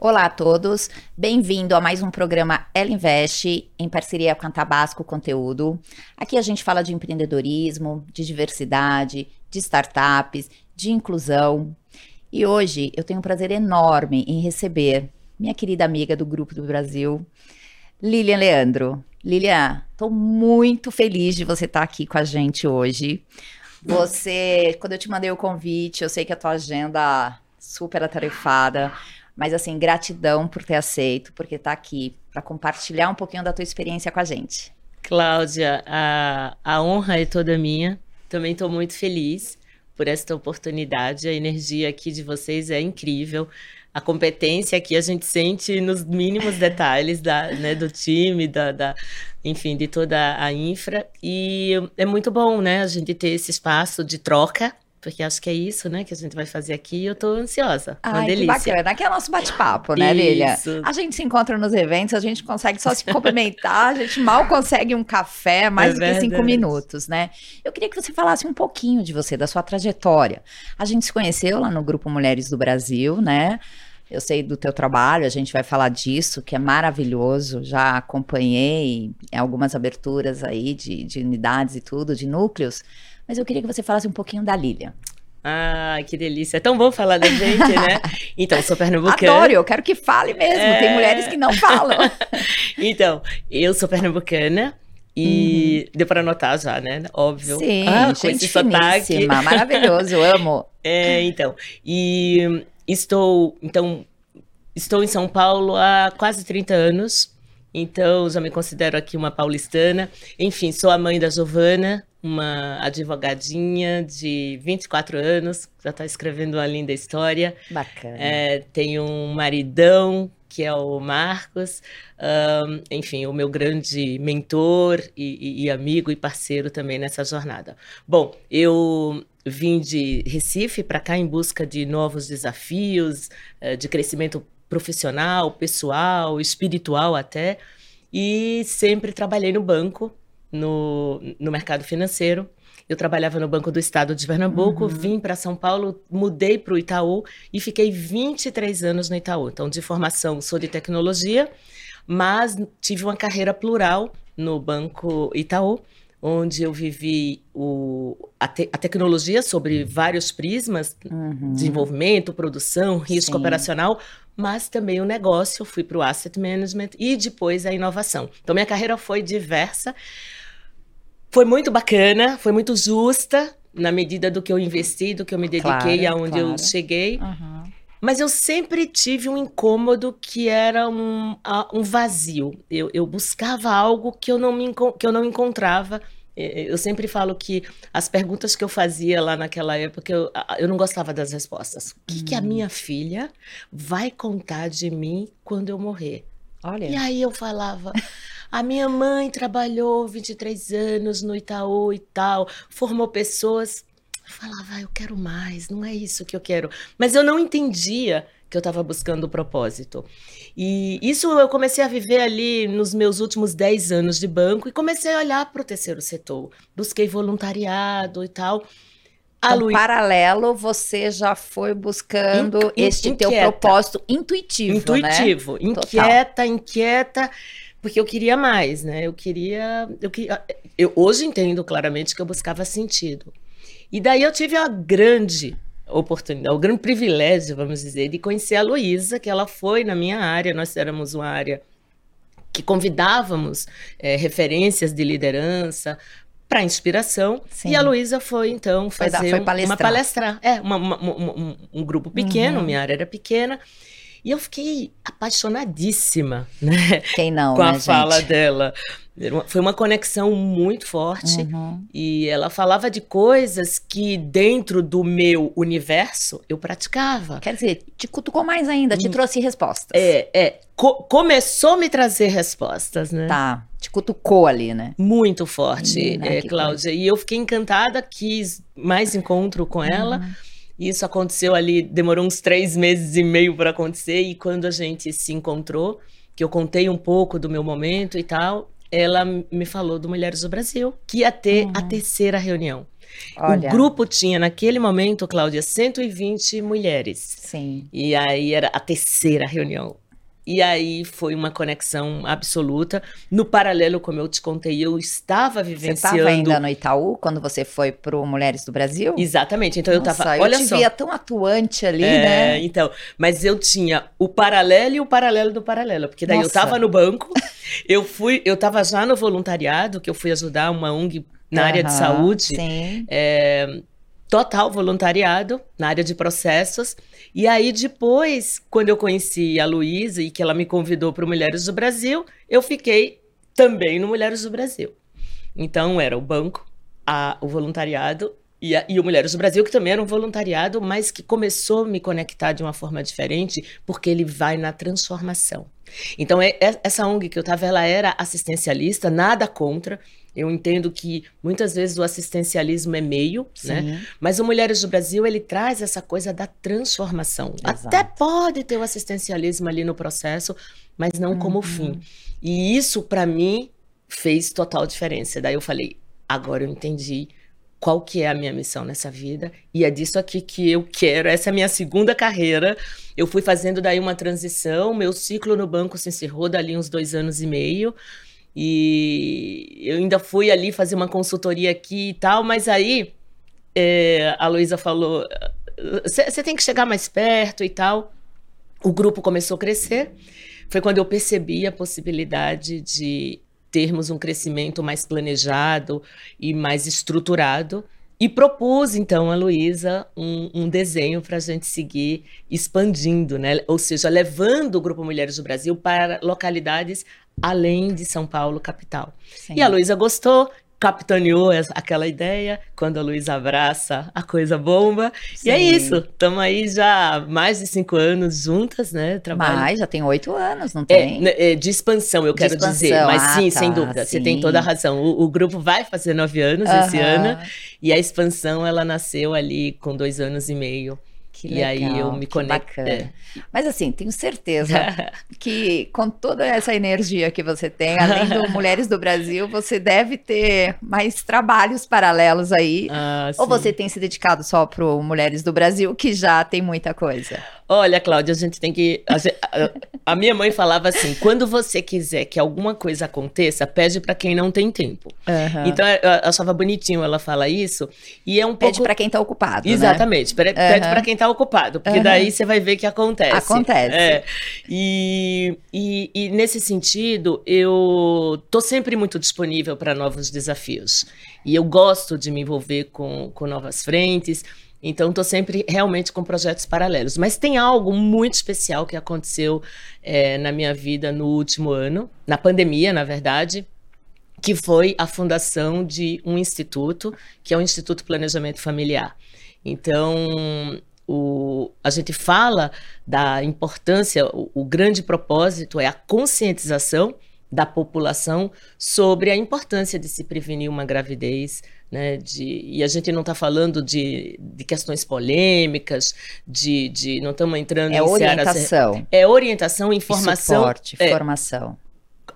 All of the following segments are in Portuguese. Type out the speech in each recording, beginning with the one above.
Olá a todos, bem-vindo a mais um programa Ela Investe, em parceria com a Tabasco Conteúdo. Aqui a gente fala de empreendedorismo, de diversidade, de startups, de inclusão. E hoje eu tenho um prazer enorme em receber minha querida amiga do Grupo do Brasil, Lilian Leandro. Lilian, estou muito feliz de você estar aqui com a gente hoje. Você, quando eu te mandei o convite, eu sei que a tua agenda super atarefada, mas assim, gratidão por ter aceito, porque está aqui para compartilhar um pouquinho da tua experiência com a gente. Cláudia, a, a honra é toda minha. Também estou muito feliz por esta oportunidade. A energia aqui de vocês é incrível. A competência aqui a gente sente nos mínimos detalhes da, né, do time, da, da, enfim, de toda a infra. E é muito bom, né, a gente ter esse espaço de troca porque acho que é isso, né, que a gente vai fazer aqui. Eu tô ansiosa. Ai, uma delícia. Que bacana. Aqui é o nosso bate-papo, né, Lilia? A gente se encontra nos eventos, a gente consegue só se cumprimentar, a gente mal consegue um café, mais é do que cinco minutos, né? Eu queria que você falasse um pouquinho de você, da sua trajetória. A gente se conheceu lá no Grupo Mulheres do Brasil, né? Eu sei do teu trabalho, a gente vai falar disso, que é maravilhoso. Já acompanhei algumas aberturas aí de, de unidades e tudo, de núcleos. Mas eu queria que você falasse um pouquinho da Lilian. Ah, que delícia. É tão bom falar da gente, né? Então, sou pernambucana. Adoro, eu quero que fale mesmo. É... Tem mulheres que não falam. então, eu sou pernambucana. E uhum. deu para notar já, né? Óbvio. Sim, ah, com gente esse sotaque. maravilhoso, amo. É, então. E estou, então, estou em São Paulo há quase 30 anos. Então, já me considero aqui uma paulistana. Enfim, sou a mãe da Giovana, uma advogadinha de 24 anos, já está escrevendo uma linda história. Bacana. É, tenho um maridão, que é o Marcos, um, enfim, o meu grande mentor e, e, amigo e parceiro também nessa jornada. Bom, eu vim de Recife para cá em busca de novos desafios, uh, de crescimento profissional, pessoal, espiritual até, e sempre trabalhei no banco, no, no mercado financeiro. Eu trabalhava no Banco do Estado de Pernambuco, uhum. vim para São Paulo, mudei para o Itaú e fiquei 23 anos no Itaú. Então, de formação, sou de tecnologia, mas tive uma carreira plural no Banco Itaú, onde eu vivi o, a, te, a tecnologia sobre vários prismas, uhum. desenvolvimento, produção, risco Sim. operacional, mas também o negócio, fui para o asset management e depois a inovação. Então, minha carreira foi diversa. Foi muito bacana, foi muito justa na medida do que eu investi, do que eu me dediquei, claro, aonde claro. eu cheguei. Uhum. Mas eu sempre tive um incômodo que era um, um vazio. Eu, eu buscava algo que eu, não me, que eu não encontrava. Eu sempre falo que as perguntas que eu fazia lá naquela época, eu, eu não gostava das respostas. O que, hum. que a minha filha vai contar de mim quando eu morrer? Olha. E aí eu falava. A minha mãe trabalhou 23 anos no Itaú e tal, formou pessoas. Eu falava, ah, eu quero mais, não é isso que eu quero. Mas eu não entendia que eu estava buscando o propósito. E isso eu comecei a viver ali nos meus últimos 10 anos de banco e comecei a olhar para o terceiro setor. Busquei voluntariado e tal. A então, Lu... paralelo, você já foi buscando in, este inquieta. teu propósito intuitivo, Intuitivo, né? inquieta, Total. inquieta porque eu queria mais, né? Eu queria, eu queria, eu hoje entendo claramente que eu buscava sentido. E daí eu tive a grande oportunidade, o grande privilégio, vamos dizer, de conhecer a Luísa, que ela foi na minha área, nós éramos uma área que convidávamos é, referências de liderança para inspiração. Sim. E a Luísa foi, então, fazer foi, foi palestrar. uma palestrar. É, uma, uma, um, um, grupo pequeno, uhum. minha área era pequena. E eu fiquei apaixonadíssima, né? Quem não, Com né, a fala gente? dela. Foi uma conexão muito forte uhum. e ela falava de coisas que dentro do meu universo eu praticava. Quer dizer, te cutucou mais ainda, te hum. trouxe respostas. É, é. Co começou a me trazer respostas, né? Tá, te cutucou ali, né? Muito forte, Menina, é, Cláudia. Coisa. E eu fiquei encantada, quis mais encontro com ela. Isso aconteceu ali, demorou uns três meses e meio para acontecer, e quando a gente se encontrou, que eu contei um pouco do meu momento e tal, ela me falou do Mulheres do Brasil, que ia ter uhum. a terceira reunião. Olha. O grupo tinha, naquele momento, Cláudia, 120 mulheres. Sim. E aí era a terceira reunião. E aí foi uma conexão absoluta. No paralelo, como eu te contei, eu estava vivenciando. Você estava ainda no Itaú quando você foi para o Mulheres do Brasil? Exatamente. Então Nossa, eu estava. Olha eu te só. via tão atuante ali, é, né? Então, mas eu tinha o paralelo e o paralelo do paralelo, porque daí Nossa. eu estava no banco, eu fui, eu estava já no voluntariado, que eu fui ajudar uma ONG na uhum, área de saúde. Sim. É, total voluntariado na área de processos. E aí depois, quando eu conheci a Luísa e que ela me convidou para o Mulheres do Brasil, eu fiquei também no Mulheres do Brasil. Então era o banco, a, o voluntariado e, a, e, o Mulheres do Brasil, que também era um voluntariado, mas que começou a me conectar de uma forma diferente, porque ele vai na transformação. Então, é, é, essa ONG que eu estava, ela era assistencialista, nada contra, eu entendo que muitas vezes o assistencialismo é meio, né? Sim. né? Mas o Mulheres do Brasil, ele traz essa coisa da transformação. Exato. Até pode ter o assistencialismo ali no processo, mas não uhum. como fim. E isso, para mim, fez total diferença. Daí eu falei, agora eu entendi qual que é a minha missão nessa vida e é disso aqui que eu quero. Essa é a minha segunda carreira. Eu fui fazendo daí uma transição, meu ciclo no banco se encerrou dali uns dois anos e meio. E eu ainda fui ali fazer uma consultoria aqui e tal, mas aí é, a Luísa falou: você tem que chegar mais perto e tal. O grupo começou a crescer. Foi quando eu percebi a possibilidade de termos um crescimento mais planejado e mais estruturado. E propus, então, a Luísa um, um, desenho para a gente seguir expandindo, né? ou seja, levando o Grupo Mulheres do Brasil para localidades além de São Paulo, capital. Sim. E a Luísa gostou, capitaneou aquela ideia, quando a Luísa abraça, a coisa bomba. Sim. E é isso, estamos aí já mais de cinco anos juntas, né? Trabalho. Mais, já tem oito anos, não é, tem? Né, é, de expansão, eu de quero expansão. dizer. Mas ah, sim, tá, sem dúvida, sim. você tem toda a razão. O, o grupo vai fazer nove anos esse ano, e a expansão, ela nasceu ali com dois anos e meio. Que legal, e aí eu me conecto. Mas assim, tenho certeza que com toda essa energia que você tem, além do Mulheres do Brasil, você deve ter mais trabalhos paralelos aí. Ah, ou você tem se dedicado só para Mulheres do Brasil, que já tem muita coisa? Olha, Cláudia, a gente tem que. A, a, minha mãe falava assim: quando você quiser que alguma coisa aconteça, pede para quem não tem tempo. Uhum. Então eu achava bonitinho ela falar isso. E é um pede pouco. para quem tá ocupado. Né? Exatamente. Né? Pede uhum. para quem tá ocupado. Porque uhum. daí você vai ver que acontece. Acontece. É. E, e, e nesse sentido, eu tô sempre muito disponível para novos desafios. E eu gosto de me envolver com, com novas frentes. Então, estou sempre realmente com projetos paralelos. Mas tem algo muito especial que aconteceu é, na minha vida no último ano, na pandemia, na verdade, que foi a fundação de um instituto, que é o Instituto Planejamento Familiar. Então, o, a gente fala da importância, o, o grande propósito é a conscientização da população sobre a importância de se prevenir uma gravidez né, de, e a gente não está falando de, de questões polêmicas, de, de não estamos entrando é em orientação. É orientação, informação. E suporte, é, formação.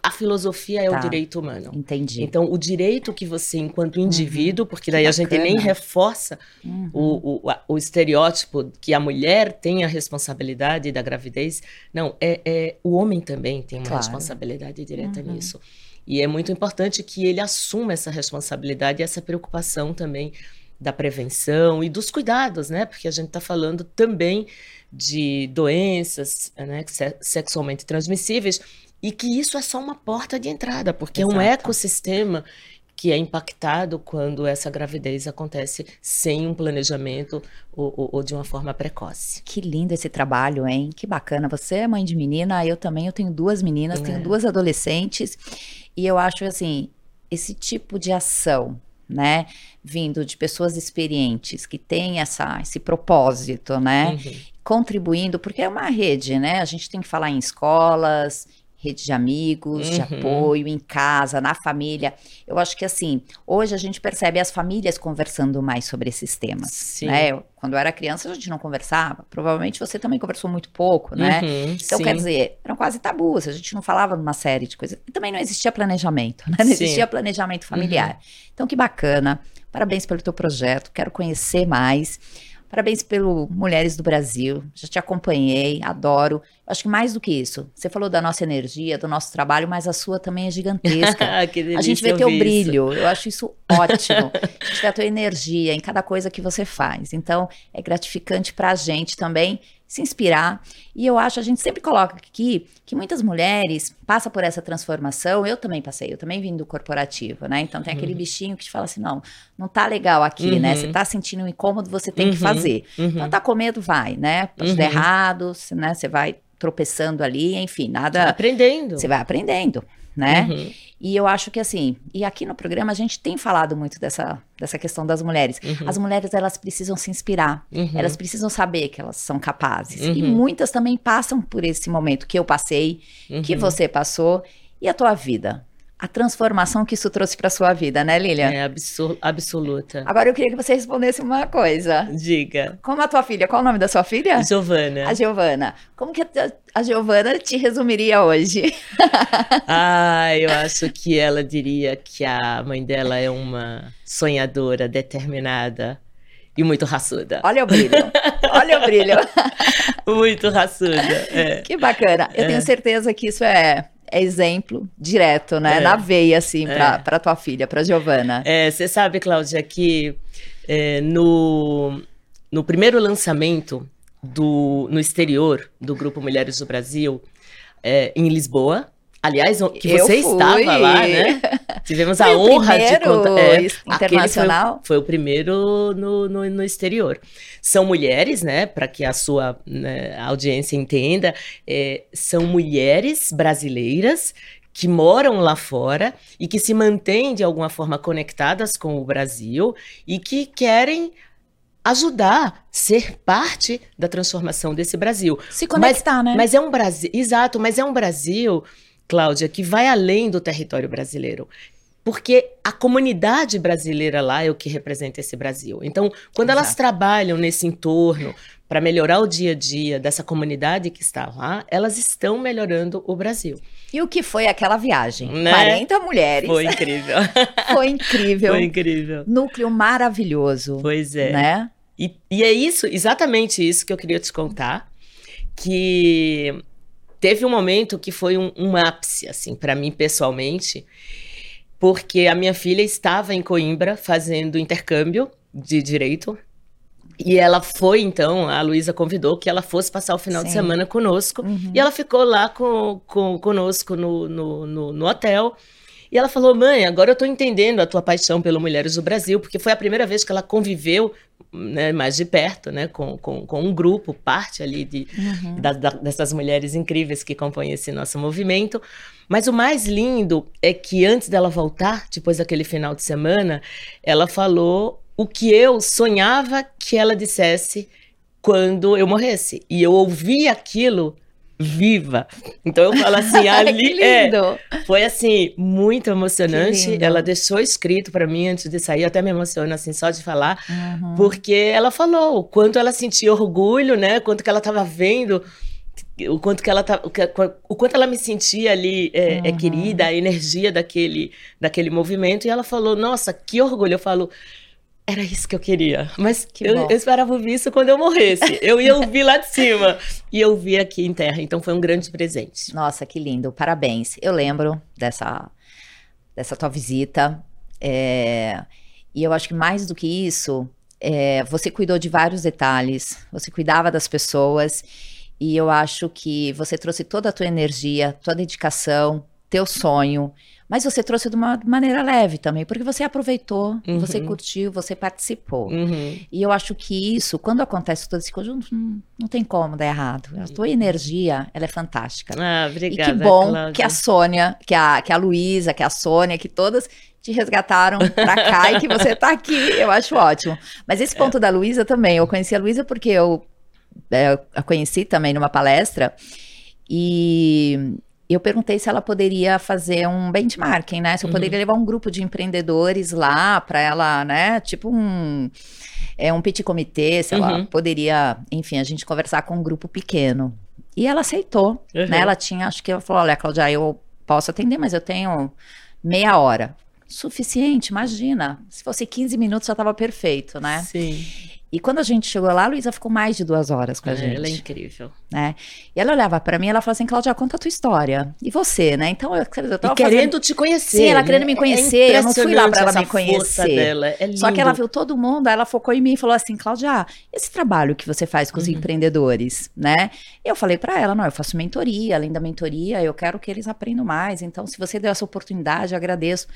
A filosofia é tá, o direito humano. Entendi. Então, o direito que você, enquanto uhum. indivíduo, uhum, porque daí a gente nem reforça uhum. o, o, o, estereótipo que a mulher tem a responsabilidade da gravidez. Não, é, é o homem também tem uma claro. responsabilidade direta uhum. nisso. E é muito importante que ele assuma essa responsabilidade e essa preocupação também da prevenção e dos cuidados, né? Porque a gente está falando também de doenças né, sexualmente transmissíveis e que isso é só uma porta de entrada, porque Exato. é um ecossistema que é impactado quando essa gravidez acontece sem um planejamento ou, ou, ou, de uma forma precoce. Que lindo esse trabalho, hein? Que bacana. Você é mãe de menina, eu também, eu tenho duas meninas, é. tenho duas adolescentes. E eu acho assim, esse tipo de ação, né, vindo de pessoas experientes que têm essa, esse propósito, né, uhum. Contribuindo, porque é uma rede, né? A gente tem que falar em escolas, rede de amigos, uhum. de apoio, em casa, na família. Eu acho que assim, hoje a gente percebe as famílias conversando mais sobre esses temas. Sim. Né? Quando eu era criança, a gente não conversava. Provavelmente você também conversou muito pouco, né? Uhum, então, sim. quer dizer, eram quase tabus, a gente não falava numa série de coisas. E também não existia planejamento, né? Não sim. existia planejamento familiar. Uhum. Então, que bacana Parabéns pelo teu projeto, quero conhecer mais. Parabéns pelo Mulheres do Brasil. Já te acompanhei, adoro. Acho que mais do que isso, você falou da nossa energia, do nosso trabalho, mas a sua também é gigantesca. a gente vê teu brilho. Eu acho isso ótimo. a gente vê a tua energia em cada coisa que você faz. Então, é gratificante para a gente também se inspirar. E eu acho, a gente sempre coloca aqui que muitas mulheres passam por essa transformação. Eu também passei, eu também vim do corporativo, né? Então tem uhum. aquele bichinho que te fala assim: não, não tá legal aqui, né? uhum. né? Você tá sentindo um incômodo, você tem uhum. que fazer. Uhum. Então tá com medo, vai, né? Pode dar uhum. errado, né? Você vai tropeçando ali, enfim, nada. Aprendendo. Você vai aprendendo, né? Uhum. E eu acho que assim, e aqui no programa a gente tem falado muito dessa, dessa questão das mulheres. Uhum. As mulheres, elas precisam se inspirar, uhum. elas precisam saber que elas são capazes. E uhum. muitas também passam por esse momento que eu passei, que uhum. você passou, e a tua vida a transformação que isso trouxe para sua vida, né, Lilian? É absoluta. Agora eu queria que você respondesse uma coisa. Diga. Como a tua filha, qual o nome da sua filha? Giovana. A Giovana. Como que a, Giovana te resumiria hoje? ah, eu acho que ela diria que a mãe dela é uma sonhadora, determinada e muito raçuda. Olha o brilho. Olha o brilho. muito raçuda. É. Que bacana. Eu é. tenho certeza que isso é é exemplo direto, né? É. Na veia, assim, para é. tua filha, para Giovana. É, você sabe, Cláudia, que é, no, no primeiro lançamento do, no exterior do Grupo Mulheres do Brasil, é, em Lisboa, Aliás, que você estava lá, né? Tivemos a honra de contar. É, internacional. Foi, foi, o primeiro no, no, no, exterior. São mulheres, né? Para que a sua né, audiência entenda, é, são mulheres brasileiras que moram lá fora e que se mantêm de alguma forma conectadas com o Brasil e que querem ajudar, ser parte da transformação desse Brasil. Se conectar, mas, né? Mas é um Brasil, exato, mas é um Brasil Cláudia, que vai além do território brasileiro. Porque a comunidade brasileira lá é o que representa esse Brasil. Então, quando Exato. elas trabalham nesse entorno para melhorar o dia a dia dessa comunidade que está lá, elas estão melhorando o Brasil. E o que foi aquela viagem? Né? 40 mulheres. Foi incrível. foi incrível. Foi incrível. Núcleo maravilhoso. Pois é. Né? E, e é isso, exatamente isso que eu queria te contar. Que teve um momento que foi um, um ápice, assim, para mim pessoalmente, porque a minha filha estava em Coimbra fazendo intercâmbio de direito. E ela foi, então, a Luísa convidou que ela fosse passar o final Sim. de semana conosco. Uhum. E ela ficou lá com, com, conosco no, no, no, no hotel. E ela falou: mãe, agora eu estou entendendo a tua paixão pelo Mulheres do Brasil, porque foi a primeira vez que ela conviveu né, mais de perto, né, com, com, com um grupo, parte ali de, uhum. da, da, dessas mulheres incríveis que compõem esse nosso movimento. Mas o mais lindo é que antes dela voltar, depois daquele final de semana, ela falou o que eu sonhava que ela dissesse quando eu morresse. E eu ouvi aquilo viva. Então eu falo assim, ali é, foi assim muito emocionante. Ela deixou escrito para mim antes de sair, até me emociona assim só de falar, uhum. porque ela falou o quanto ela sentia orgulho, né? Quanto que ela estava vendo o quanto que ela tá, o quanto ela me sentia ali é, uhum. é, querida, a energia daquele, daquele movimento, e ela falou, nossa, que orgulho. Eu falo, era isso que eu queria. Mas que eu, eu, esperava ouvir isso quando eu morresse. Eu ia ouvir lá de cima. E eu vi aqui em terra. Então foi um grande presente. Nossa, que lindo. Parabéns. Eu lembro dessa, dessa tua visita. É, e eu acho que mais do que isso, é, você cuidou de vários detalhes. Você cuidava das pessoas. E eu acho que você trouxe toda a tua energia, tua dedicação, teu sonho. Mas você trouxe de uma maneira leve também, porque você aproveitou, uhum. você curtiu, você participou. Uhum. E eu acho que isso, quando acontece todo esse conjunto, não, não tem como dar errado. A tua energia, ela é fantástica. Ah, obrigada, E que bom Cláudia. que a Sônia, que a, que a Luísa, que a Sônia, que todas te resgataram pra cá e que você tá aqui. Eu acho ótimo. Mas esse ponto da Luísa também, eu conheci a Luísa porque eu, é, eu a conheci também numa palestra e eu perguntei se ela poderia fazer um benchmarking, né? Se eu uhum. poderia levar um grupo de empreendedores lá para ela, né? Tipo um é um petit comitê, se uhum. ela poderia, enfim, a gente conversar com um grupo pequeno. E ela aceitou, uhum. né? Ela tinha, acho que ela falou, olha, Claudia, eu posso atender, mas eu tenho meia hora. suficiente, imagina. Se fosse 15 minutos já estava perfeito, né? Sim. E quando a gente chegou lá, a Luísa ficou mais de duas horas com a É, gente. ela é incrível. né? E ela olhava pra mim e ela falava assim, Cláudia, conta a tua história. E você, né? Então eu, eu E tava querendo fazendo... te conhecer. Sim, ela querendo né? me É conhecer, eu não fui lá pra ela me conhecer. Dela. É lindo. Só que ela viu todo mundo, aí ela focou em mim e falou assim, Cláudia, esse trabalho que você faz com os Uhum. empreendedores, né? E eu falei pra ela, não, eu faço mentoria, além da mentoria, eu quero que eles aprendam mais. Então, se você deu essa oportunidade, eu agradeço.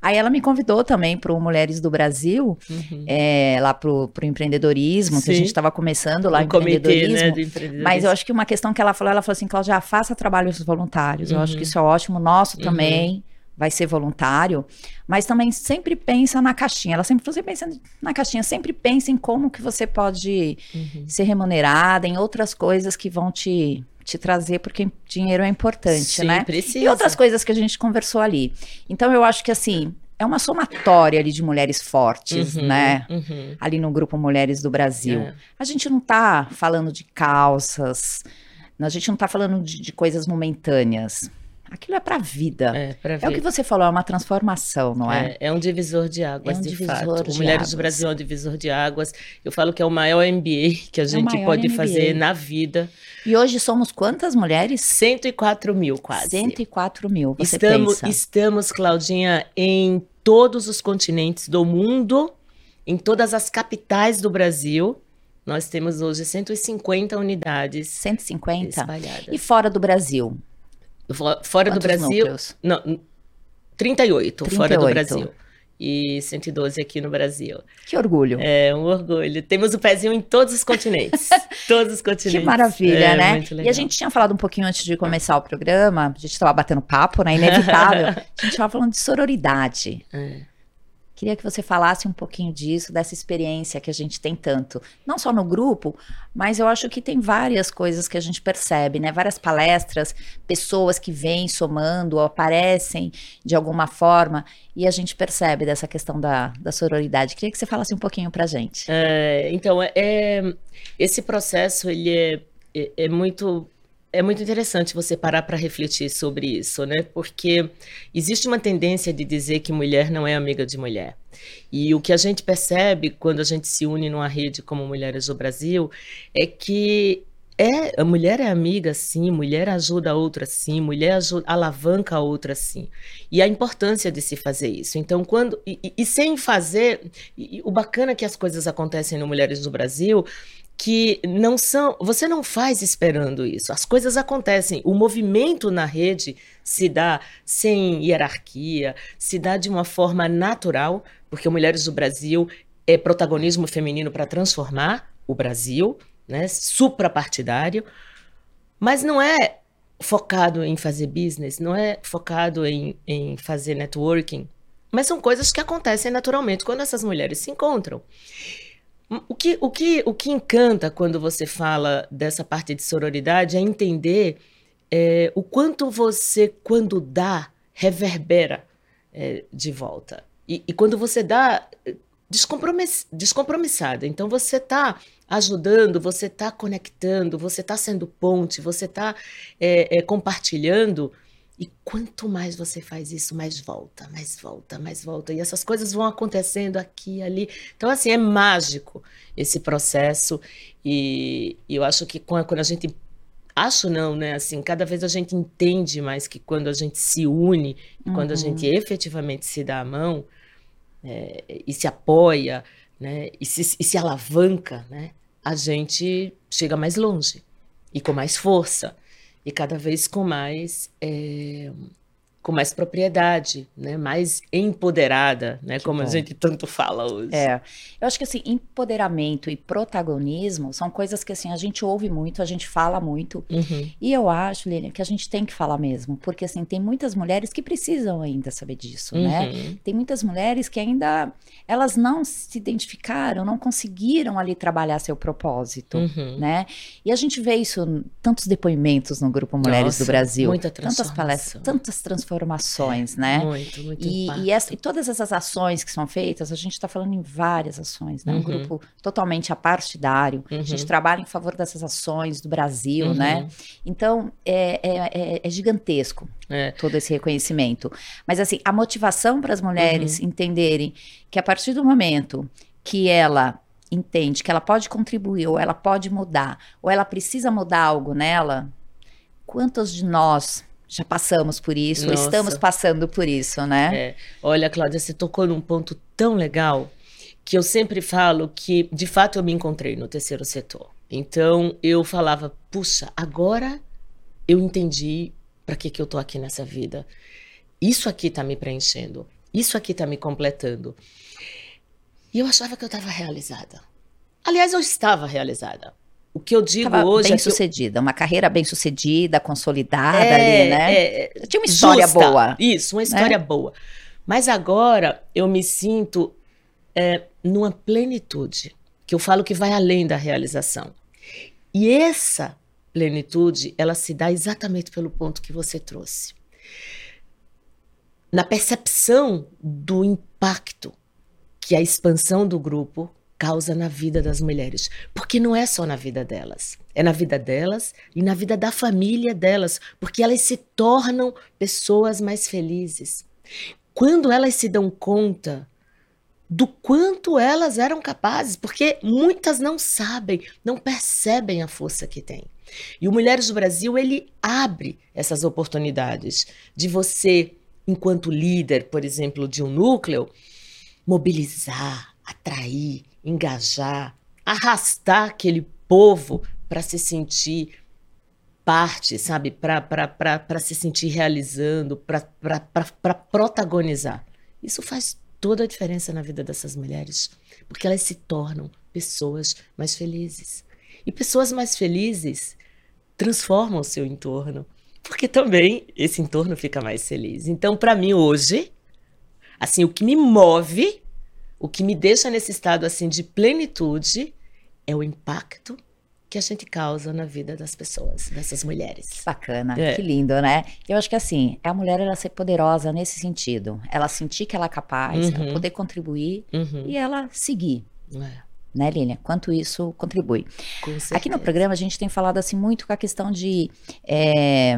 Aí ela me convidou também para o Mulheres do Brasil, Uhum. é, lá pro, pro empreendedorismo, que a Sim. gente estava começando lá, o comitê, empreendedorismo. né, do empreendedorismo. Mas eu acho que uma questão que ela falou, ela falou assim, Cláudia, faça trabalhos voluntários. Eu acho Uhum. que isso é ótimo. O Nosso Uhum. também vai ser voluntário. Mas também sempre pensa na caixinha. Ela sempre você pensa na caixinha, sempre pensa em como que você pode Uhum. ser remunerada, em outras coisas que vão te, te trazer, porque dinheiro é importante, Sim, né? Precisa. E outras coisas que a gente conversou ali. Então eu acho que assim, é uma somatória ali de mulheres fortes, Uhum, né? uhum. Ali no grupo Mulheres do Brasil. É. A gente não tá falando de calças, a gente não tá falando de, de coisas momentâneas. Aquilo é pra vida. É, pra É, o que você falou, é uma transformação, não é? É, é um divisor de águas, É um de divisor fato. O de Mulheres águas. do Brasil é um divisor de águas. Eu falo que é o maior MBA que a gente maior pode MBA. fazer na vida. E hoje somos quantas mulheres? 104 mil quase. 104 mil. Você Estamos, pensa. estamos, Claudinha, em todos os continentes do mundo, em todas as capitais do Brasil. Nós temos hoje 150 unidades 150? espalhadas. E fora do Brasil? Fo- Fora do Quantos Brasil, núcleos? não, n- 38, fora do 38. Brasil. E 112 aqui no Brasil. Que orgulho. É um orgulho. Temos o pezinho em todos os continentes. todos os continentes. Que maravilha, É, né? muito E a gente tinha falado um pouquinho antes de começar o programa, a gente estava batendo papo, né? Inevitável. a gente estava falando de sororidade. É. Queria que você falasse um pouquinho disso, dessa experiência que a gente tem tanto. Não só no grupo, mas eu acho que tem várias coisas que a gente percebe, né? Várias palestras, pessoas que vêm somando, aparecem de alguma forma, e a gente percebe dessa questão da, da sororidade. Queria que você falasse um pouquinho pra gente. É, então, é- é- esse processo ele é, é, é muito é muito interessante você parar para refletir sobre isso, né? Porque existe uma tendência de dizer que mulher não é amiga de mulher. E o que a gente percebe quando a gente se une numa rede como Mulheres do Brasil é que é, a mulher é amiga sim, mulher ajuda a outra sim, mulher ajuda, alavanca a outra sim. E a importância de se fazer isso. Então, quando. E, e- sem fazer. e o bacana é que as coisas acontecem no Mulheres do Brasil que não são. Você não faz esperando isso. As coisas acontecem. O movimento na rede se dá sem hierarquia, se dá de uma forma natural, porque Mulheres do Brasil é protagonismo feminino para transformar o Brasil, né? Suprapartidário, mas não é focado em fazer business, não é focado em, em fazer networking, mas são coisas que acontecem naturalmente quando essas mulheres se encontram. O que, o, que, o que encanta quando você fala dessa parte de sororidade é entender é, o quanto você, quando dá, reverbera é, de volta. E, e quando você dá descompromiss, descompromissada, então você está ajudando, você está conectando, você está sendo ponte, você está é, é, compartilhando. E quanto mais você faz isso, mais volta, mais volta, mais volta. E essas coisas vão acontecendo aqui, ali. Então, assim, é mágico esse processo. E, e eu acho que quando a gente. Acho não, né? Assim, cada vez a gente entende mais que quando a gente se une, e quando a Uhum. gente efetivamente se dá a mão é, e se apoia, né? E se, e se alavanca, né? A gente chega mais longe e com mais força e cada vez com mais é, com mais propriedade, né? Mais empoderada, né? Que Como a bom. gente tanto fala hoje. É, eu acho que assim, empoderamento e protagonismo são coisas que assim, a gente ouve muito, a gente fala muito, Uhum. e eu acho, Lilian, que a gente tem que falar mesmo, porque assim, tem muitas mulheres que precisam ainda saber disso, né? Uhum. Tem muitas mulheres que ainda, elas não se identificaram, não conseguiram ali trabalhar seu propósito, Uhum. né? E a gente vê isso, tantos depoimentos no Grupo Mulheres Nossa, do Brasil, muita tantas palestras, tantas informações, né? Muito, muito E, e, essa- e todas essas ações que são feitas, a gente está falando em várias ações, né? Um Uhum. grupo totalmente apartidário. A gente Uhum. trabalha em favor dessas ações do Brasil, Uhum. né? Então, é, é- é- é gigantesco É. todo esse reconhecimento. Mas, assim, a motivação para as mulheres Uhum. entenderem que a partir do momento que ela entende que ela pode contribuir, ou ela pode mudar, ou ela precisa mudar algo nela, quantos de nós já passamos por isso, Nossa. estamos passando por isso, né? É. Olha, Cláudia, você tocou num ponto tão legal que eu sempre falo que, de fato, eu me encontrei no terceiro setor. Então, eu falava, puxa, agora eu entendi para que, que eu tô aqui nessa vida. Isso aqui tá me preenchendo. Isso aqui tá me completando. E eu achava que eu estava realizada. Aliás, eu estava realizada. O que eu digo Tava hoje bem é eu- sucedida, uma carreira bem sucedida, consolidada É, ali, né? é, Tinha uma história justa. boa. né? Isso, uma história boa. Mas agora eu me sinto é, numa plenitude, que eu falo que vai além da realização. E essa plenitude, ela se dá exatamente pelo ponto que você trouxe. Na percepção do impacto que a expansão do grupo causa na vida das mulheres. Porque não é só na vida delas, é na vida delas e na vida da família delas, porque elas se tornam pessoas mais felizes. Quando elas se dão conta do quanto elas eram capazes, porque muitas não sabem, não percebem a força que têm. E o Mulheres do Brasil, ele abre essas oportunidades de você, enquanto líder, por exemplo, de um núcleo, mobilizar, atrair, engajar, arrastar aquele povo para se sentir parte, sabe? Para se sentir realizando, para protagonizar. Isso faz toda a diferença na vida dessas mulheres, porque elas se tornam pessoas mais felizes. E pessoas mais felizes transformam o seu entorno, porque também esse entorno fica mais feliz. Então, para mim hoje, assim, o que me move, o que me deixa nesse estado assim de plenitude é o impacto que a gente causa na vida das pessoas, dessas mulheres. Bacana, É. que lindo, né? Eu acho que assim, é a mulher ela ser poderosa nesse sentido. Ela sentir que ela é capaz, ela Uhum. poder contribuir Uhum. e ela seguir, É, né, Lilian? Quanto isso contribui. Aqui no programa a gente tem falado assim muito com a questão de, é,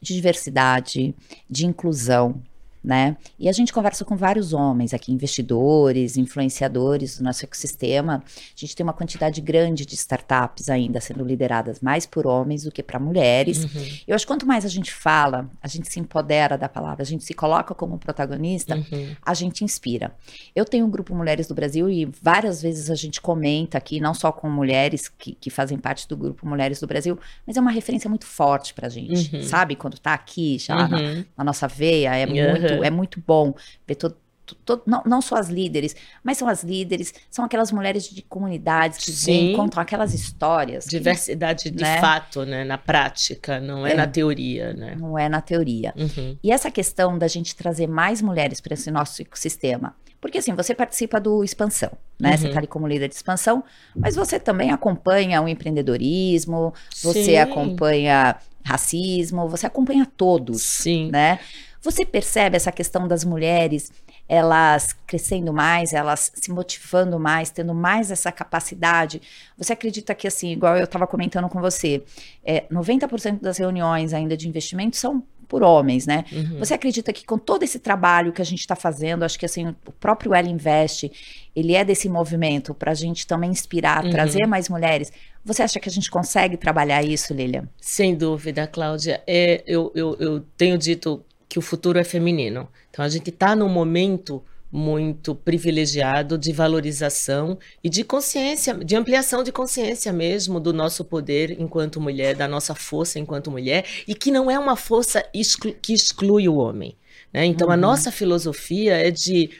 de diversidade, de inclusão, né? E a gente conversa com vários homens aqui, investidores, influenciadores do nosso ecossistema. A gente tem uma quantidade grande de startups ainda sendo lideradas mais por homens do que para mulheres. Uhum. Eu acho que quanto mais a gente fala, a gente se empodera da palavra, a gente se coloca como protagonista, Uhum. a gente inspira. Eu tenho um grupo Mulheres do Brasil e várias vezes a gente comenta aqui, não só com mulheres que, que fazem parte do grupo Mulheres do Brasil, mas é uma referência muito forte pra gente, Uhum. sabe? Quando tá aqui já na, Uhum. na nossa veia, é, Uhum. muito, é muito bom ver todo. todo- não, não só as líderes, mas são as líderes, são aquelas mulheres de comunidades que vêm, Sim. contam aquelas histórias. que Diversidade de Né? fato, né? Na prática, não é, É. na teoria, né? Não é na teoria. Uhum. E essa questão da gente trazer mais mulheres para esse nosso ecossistema. Porque assim, você participa do expansão, né? Você Uhum. está ali como líder de expansão, mas você também acompanha o empreendedorismo, você Sim. acompanha racismo, você acompanha todos, Sim. né? Você percebe essa questão das mulheres, elas crescendo mais, elas se motivando mais, tendo mais essa capacidade? Você acredita que, assim, igual eu estava comentando com você, é, 90% das reuniões ainda de investimento são por homens, né? Uhum. Você acredita que com todo esse trabalho que a gente está fazendo, acho que assim, o próprio Ela Invest, ele é desse movimento para a gente também inspirar, Uhum. trazer mais mulheres. Você acha que a gente consegue trabalhar isso, Lilian? Sem dúvida, Cláudia. É, eu, eu, eu tenho dito que o futuro é feminino. Então, a gente está num momento muito privilegiado de valorização e de consciência, de ampliação de consciência mesmo do nosso poder enquanto mulher, da nossa força enquanto mulher, e que não é uma força exclu- que exclui o homem. né? Então, a Uhum. nossa filosofia é de.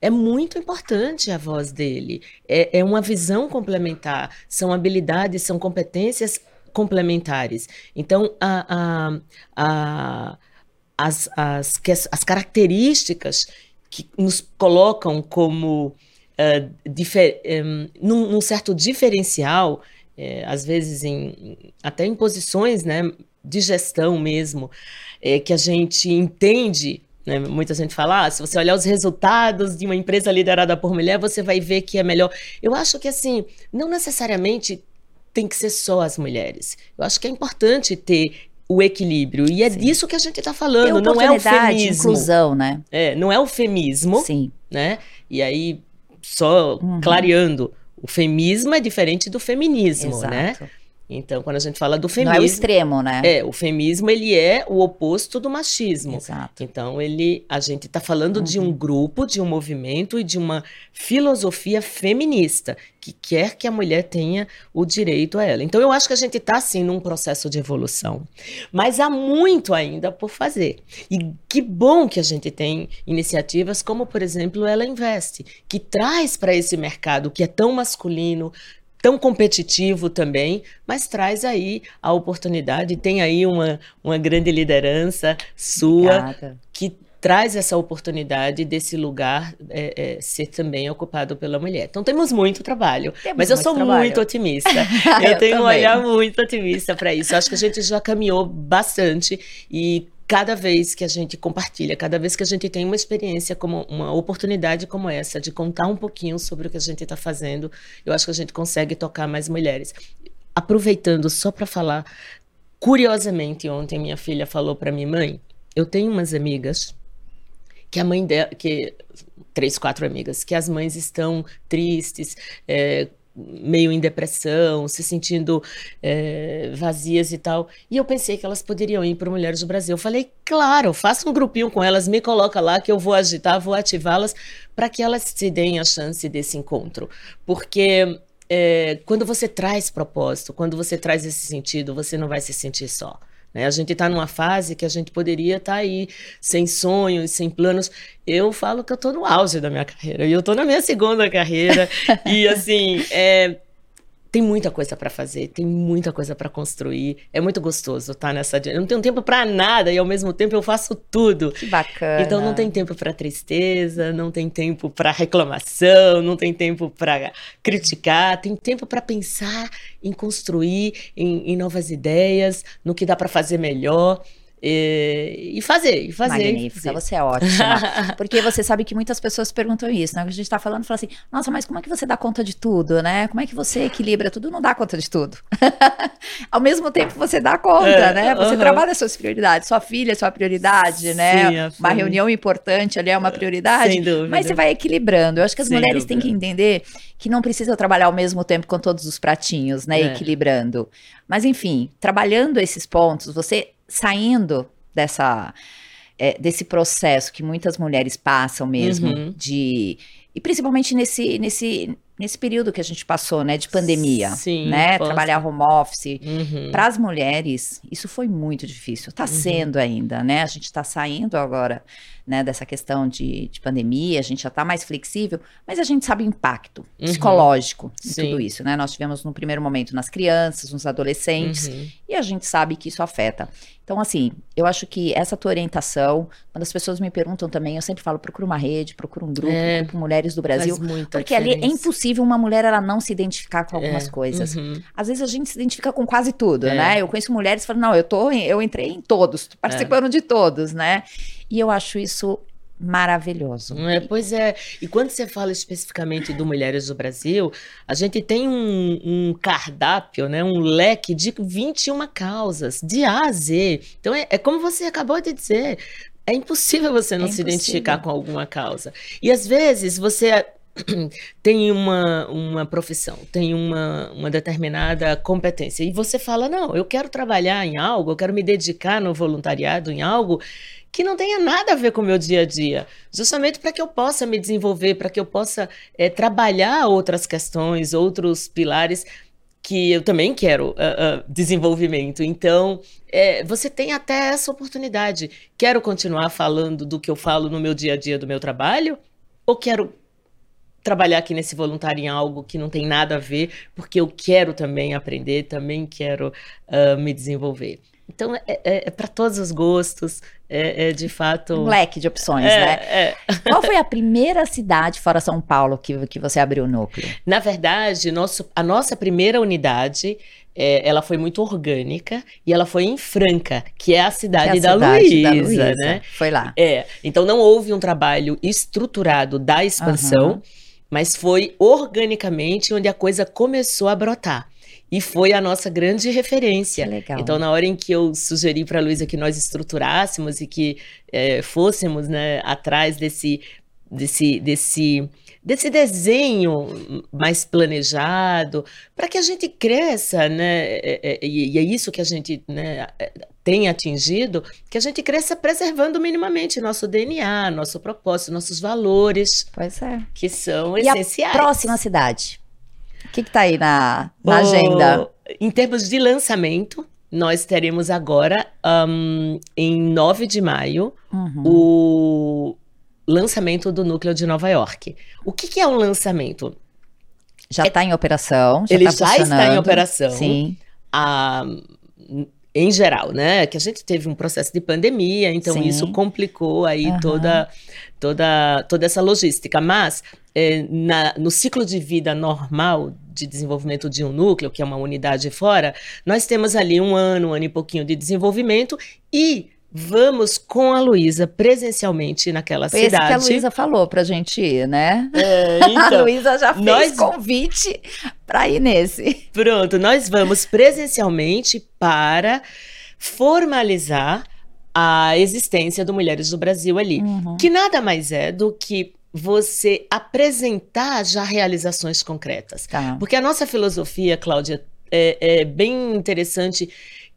É muito importante a voz dele. É, é uma visão complementar. São habilidades, são competências complementares. Então, a, a, a, as, as, que as, as características que nos colocam como eh, difer- em, num, num certo diferencial, eh, às vezes em, até em posições né, de gestão mesmo, é, que a gente entende né? Muita gente fala, ah, se você olhar os resultados de uma empresa liderada por mulher, você vai ver que é melhor. Eu acho que, assim, não necessariamente tem que ser só as mulheres. Eu acho que é importante ter o equilíbrio. E é Sim. disso que a gente está falando, não é o feminismo. inclusão, né? É, não é o feminismo, Sim. né? E aí, só uhum. clareando, o feminismo é diferente do feminismo, né? Exato. né? Então, quando a gente fala do feminismo. Não é o extremo, né? É, o feminismo ele é o oposto do machismo. Exato. Então, ele, a gente está falando uhum. de um grupo, de um movimento e de uma filosofia feminista que quer que a mulher tenha o direito a ela. Então, eu acho que a gente está, assim, num processo de evolução. Mas há muito ainda por fazer. E que bom que a gente tem iniciativas como, por exemplo, Ela Investe, que traz para esse mercado que é tão masculino, tão competitivo também, mas traz aí a oportunidade, tem aí uma, uma grande liderança sua Obrigada. que traz essa oportunidade desse lugar é, é, ser também ocupado pela mulher. Então temos muito trabalho, temos mas eu sou trabalho. muito otimista. eu, eu tenho também. um olhar muito otimista para isso. Acho que a gente já caminhou bastante e cada vez que a gente compartilha, cada vez que a gente tem uma experiência como uma oportunidade como essa de contar um pouquinho sobre o que a gente está fazendo, eu acho que a gente consegue tocar mais mulheres. Aproveitando só para falar, curiosamente ontem minha filha falou para minha mãe, eu tenho umas amigas que a mãe dela, que três, quatro amigas, que as mães estão tristes, é, meio em depressão, se sentindo é, vazias e tal. E eu pensei que elas poderiam ir para Mulheres do Brasil. Eu falei, claro, faça um grupinho com elas, me coloca lá que eu vou agitar, vou ativá-las para que elas se deem a chance desse encontro. Porque é, quando você traz propósito, quando você traz esse sentido, você não vai se sentir só. Né? A gente está numa fase que a gente poderia estar tá aí sem sonhos, sem planos. Eu falo que eu estou no auge da minha carreira e eu estou na minha segunda carreira e assim é, tem muita coisa para fazer, tem muita coisa para construir. É muito gostoso estar tá nessa. Eu não tenho tempo para nada e ao mesmo tempo eu faço tudo. Que bacana. Então não tem tempo para tristeza, não tem tempo para reclamação, não tem tempo para criticar, tem tempo para pensar em construir, em, em novas ideias, no que dá para fazer melhor. E, e, fazer, e fazer. Magnífica, você é ótima. Porque você sabe que muitas pessoas perguntam isso, né? A gente está falando, fala assim, nossa, mas como é que você dá conta de tudo, né? Como é que você equilibra tudo? Não dá conta de tudo. Ao mesmo tempo, você dá conta, é, né? Você uh -huh. trabalha as suas prioridades. Sua filha é sua prioridade, né? Sim, uma reunião importante ali é uma prioridade. Sem dúvida. Mas você vai equilibrando. Eu acho que as Sem mulheres dúvida. têm que entender que não precisa trabalhar ao mesmo tempo com todos os pratinhos, né? É. Equilibrando. Mas, enfim, trabalhando esses pontos, você saindo dessa é, desse processo que muitas mulheres passam mesmo uhum. de e principalmente nesse nesse nesse período que a gente passou, né, de pandemia, Sim, né, posso. trabalhar home office, uhum. para as mulheres isso foi muito difícil, está uhum. sendo ainda, né, a gente está saindo agora, né, dessa questão de, de pandemia, a gente já está mais flexível, mas a gente sabe o impacto uhum. psicológico de tudo isso, né, nós tivemos no primeiro momento nas crianças, nos adolescentes, uhum. e a gente sabe que isso afeta. Então, assim, eu acho que essa tua orientação, quando as pessoas me perguntam também, eu sempre falo, procura uma rede, procura um grupo, é, grupo Mulheres do Brasil, porque diferença. ali é impossível uma mulher ela não se identificar com algumas é, coisas. Uhum. Às vezes a gente se identifica com quase tudo, é. né? Eu conheço mulheres que falam, não, eu tô, eu entrei em todos, tô participando de todos, né? E eu acho isso maravilhoso. É, pois é. E quando você fala especificamente do Mulheres do Brasil, a gente tem um, um, cardápio, né, um leque de 21 causas, de A a Z. Então, é, é como você acabou de dizer. É impossível você não é se identificar com alguma causa. E às vezes você tem uma, uma profissão, tem uma, uma determinada competência, e você fala: não, eu quero trabalhar em algo, eu quero me dedicar no voluntariado em algo que não tenha nada a ver com o meu dia a dia, justamente para que eu possa me desenvolver, para que eu possa é, trabalhar outras questões, outros pilares que eu também quero uh, uh, desenvolvimento. Então, é, você tem até essa oportunidade. Quero continuar falando do que eu falo no meu dia a dia do meu trabalho? Ou quero trabalhar aqui nesse voluntário em algo que não tem nada a ver, porque eu quero também aprender, também quero uh, me desenvolver. Então, é, é, é para todos os gostos, é, é, de fato... Um leque de opções, É, né? é. Qual foi a primeira cidade fora São Paulo que, que você abriu o núcleo? Na verdade, nosso, a nossa primeira unidade, ela foi muito orgânica e ela foi em Franca, que é a cidade, a da, cidade da Luísa, Luísa. né? Foi lá. É, então não houve um trabalho estruturado da expansão, Aham. mas foi organicamente onde a coisa começou a brotar. E foi a nossa grande referência. legal. Então, na hora em que eu sugeri para a Luísa que nós estruturássemos e que eh, fôssemos né, atrás desse, desse, desse, desse desenho mais planejado, para que a gente cresça, né? é- é- E, e é isso que a gente né, é, tem atingido, que a gente cresça preservando minimamente nosso DNA, nosso propósito, nossos valores, Pois é. que são E a essenciais. Próxima cidade. O que, que tá aí na, na agenda? Em termos de lançamento, nós teremos agora, ahn, em 9 de maio, Uhum. o lançamento do núcleo de Nova York. O que, que é um lançamento? Já está em operação? Já Ele tá já está em operação. Sim. Ah, em geral, né? Que a gente teve um processo de pandemia, então Sim. isso complicou aí Aham. toda, toda, toda essa logística. Mas eh, na- no ciclo de vida normal de desenvolvimento de um núcleo, que é uma unidade fora, nós temos ali um ano, um ano e pouquinho de desenvolvimento e vamos com a Luísa presencialmente naquela Foi esse que a cidade. Luísa falou pra gente ir, né? É, a então, Luísa já fez nós- convite pra ir nesse. Pronto, nós vamos presencialmente para formalizar a existência do Mulheres do Brasil ali. Uhum. Que nada mais é do que você apresentar já realizações concretas. Tá. Porque a nossa filosofia, Cláudia, é, é bem interessante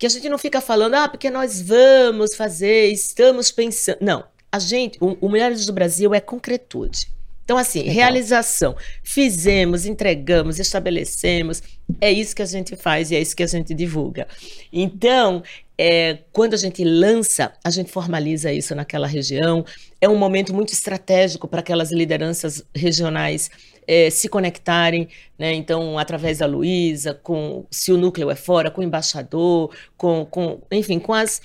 que a gente não fica falando, ah, porque nós vamos fazer, estamos pensando. Não, a gente, o, o Mulheres do Brasil é concretude. Então, assim, Legal. realização. Fizemos, entregamos, estabelecemos. É isso que a gente faz e é isso que a gente divulga. Então, é, quando a gente lança, a gente formaliza isso naquela região. É um momento muito estratégico para aquelas lideranças regionais é, se conectarem, né? Então, através da Luísa, com se o núcleo é fora, com o embaixador, com, com enfim, com as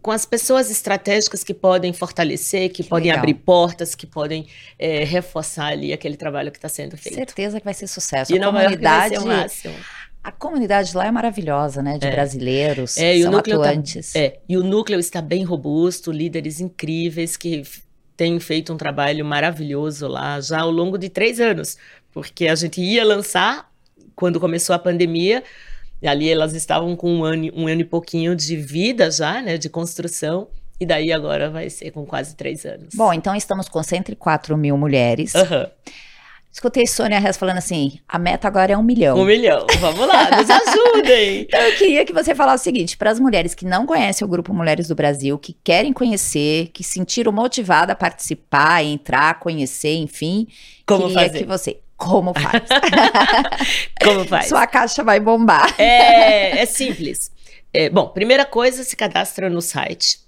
com as pessoas estratégicas que podem fortalecer, que, Que podem legal. abrir portas, que podem é, reforçar ali aquele trabalho que está sendo feito. Certeza que vai ser sucesso. E a Nova York vai comunidade, ser o máximo. a comunidade lá é maravilhosa, né? De É. brasileiros, É, e o são tá- atuantes. É, e o núcleo está bem robusto, líderes incríveis que têm feito um trabalho maravilhoso lá já ao longo de três anos, porque a gente ia lançar quando começou a pandemia, e ali elas estavam com um ano, um ano e pouquinho de vida já, né, de construção, e daí agora vai ser com quase três anos. Bom, então estamos com 104 mil mulheres. Aham, Escutei Sônia Rez falando assim: a meta agora é um milhão. um milhão, vamos lá, nos ajudem! Então eu queria que você falasse o seguinte: para as mulheres que não conhecem o Grupo Mulheres do Brasil, que querem conhecer, que se sentiram motivadas a participar, entrar, conhecer, enfim, Como queria fazer? que você. Como faz? Como faz? Sua caixa vai bombar. É, é simples. É, bom, primeira coisa, se cadastra no site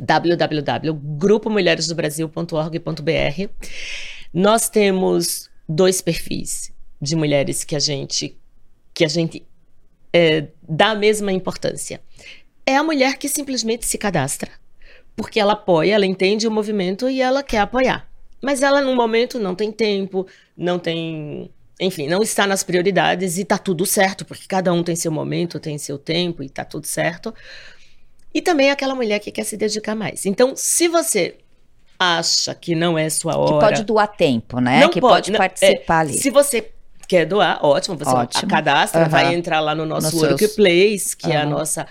www.grupomulheresdobrasil.org.br. Nós temos dois perfis de mulheres que a gente que a gente é, dá a mesma importância. É a mulher que simplesmente se cadastra, porque ela apoia, ela entende o movimento e ela quer apoiar. Mas ela, no momento, não tem tempo, não tem enfim, não está nas prioridades e tá tudo certo, porque cada um tem seu momento, tem seu tempo e tá tudo certo. E também aquela mulher que quer se dedicar mais. Então, se você acha que não é sua Que hora, pode doar tempo, né? Não que pode, pode, participar ali. se você quer doar, ótimo, você Ótimo. cadastra, Aham. vai entrar lá no nosso Nos seus- Workplace, que é a nossa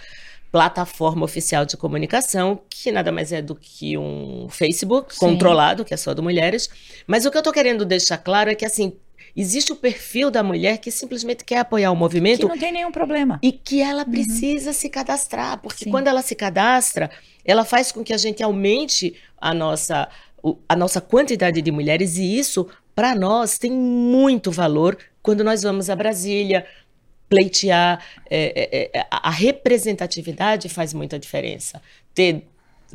plataforma oficial de comunicação, que nada mais é do que um Facebook Sim. controlado, que é só do mulheres. Mas o que eu tô querendo deixar claro é que assim, existe o perfil da mulher que simplesmente quer apoiar o Que movimento não tem nenhum problema. e que ela precisa se cadastrar, porque Sim. quando ela se cadastra, ela faz com que a gente aumente a nossa, a nossa quantidade de mulheres, e isso, para nós, tem muito valor quando nós vamos a Brasília pleitear. é, é, é, a a representatividade faz muita diferença. Ter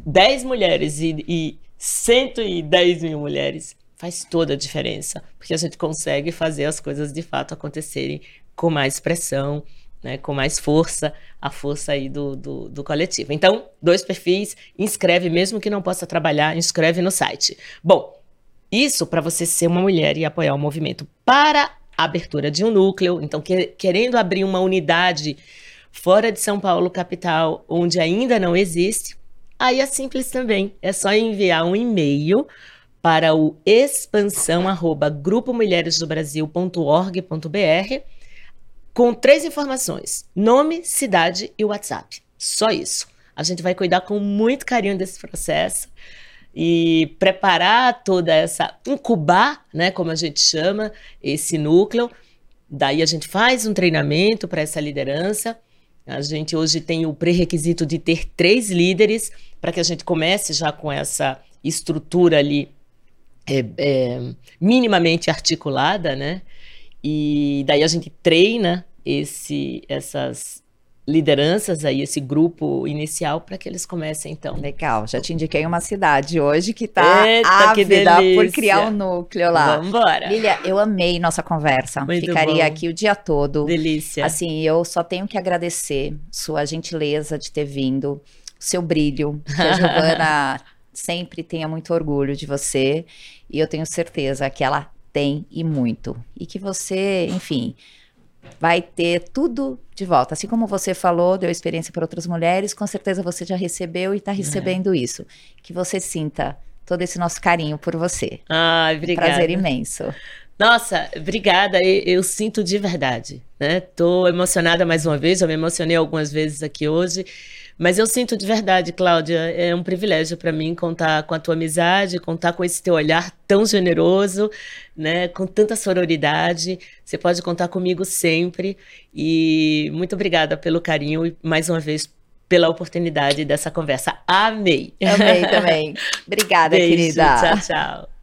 10 mulheres e, e 110 mil mulheres faz toda a diferença, porque a gente consegue fazer as coisas de fato acontecerem com mais pressão, né, com mais força, a força aí do, do, do, coletivo. Então, dois perfis, inscreve, mesmo que não possa trabalhar, inscreve no site. Bom, isso para você ser uma mulher e apoiar o movimento. Para a abertura de um núcleo, então, que, querendo abrir uma unidade fora de São Paulo, capital, onde ainda não existe, aí é simples também. É só enviar um e-mail para o expansão@grupomulheresdobrasil.org.br com três informações: nome, cidade e WhatsApp. Só isso. A gente vai cuidar com muito carinho desse processo e preparar toda essa incubar, né, como a gente chama, esse núcleo. Daí a gente faz um treinamento para essa liderança. A gente hoje tem o pré-requisito de ter três líderes para que a gente comece já com essa estrutura ali é, é, minimamente articulada, né? E daí a gente treina esse, essas lideranças aí, esse grupo inicial, para que eles comecem então. Legal, já te indiquei uma cidade hoje que está ávida por criar um núcleo lá. Vamos embora. Lilia, eu amei nossa conversa. Muito Ficaria bom. aqui o dia todo. Delícia. Assim, eu só tenho que agradecer sua gentileza de ter vindo, seu brilho, que a Giovana sempre tenha muito orgulho de você e eu tenho certeza que ela tem e muito. E que você, enfim, vai ter tudo de volta. Assim como você falou, deu experiência para outras mulheres, com certeza você já recebeu e está recebendo é. isso. Que você sinta todo esse nosso carinho por você. Ah, obrigada. prazer imenso. Nossa, obrigada. Eu, eu, sinto de verdade, né? Tô emocionada mais uma vez. Já me emocionei algumas vezes aqui hoje. Mas eu sinto de verdade, Cláudia, é um privilégio para mim contar com a tua amizade, contar com esse teu olhar tão generoso, né, com tanta sororidade. Você pode contar comigo sempre e muito obrigada pelo carinho e mais uma vez pela oportunidade dessa conversa. Amei. Amei também. Obrigada, Beijo, querida. Tchau, tchau.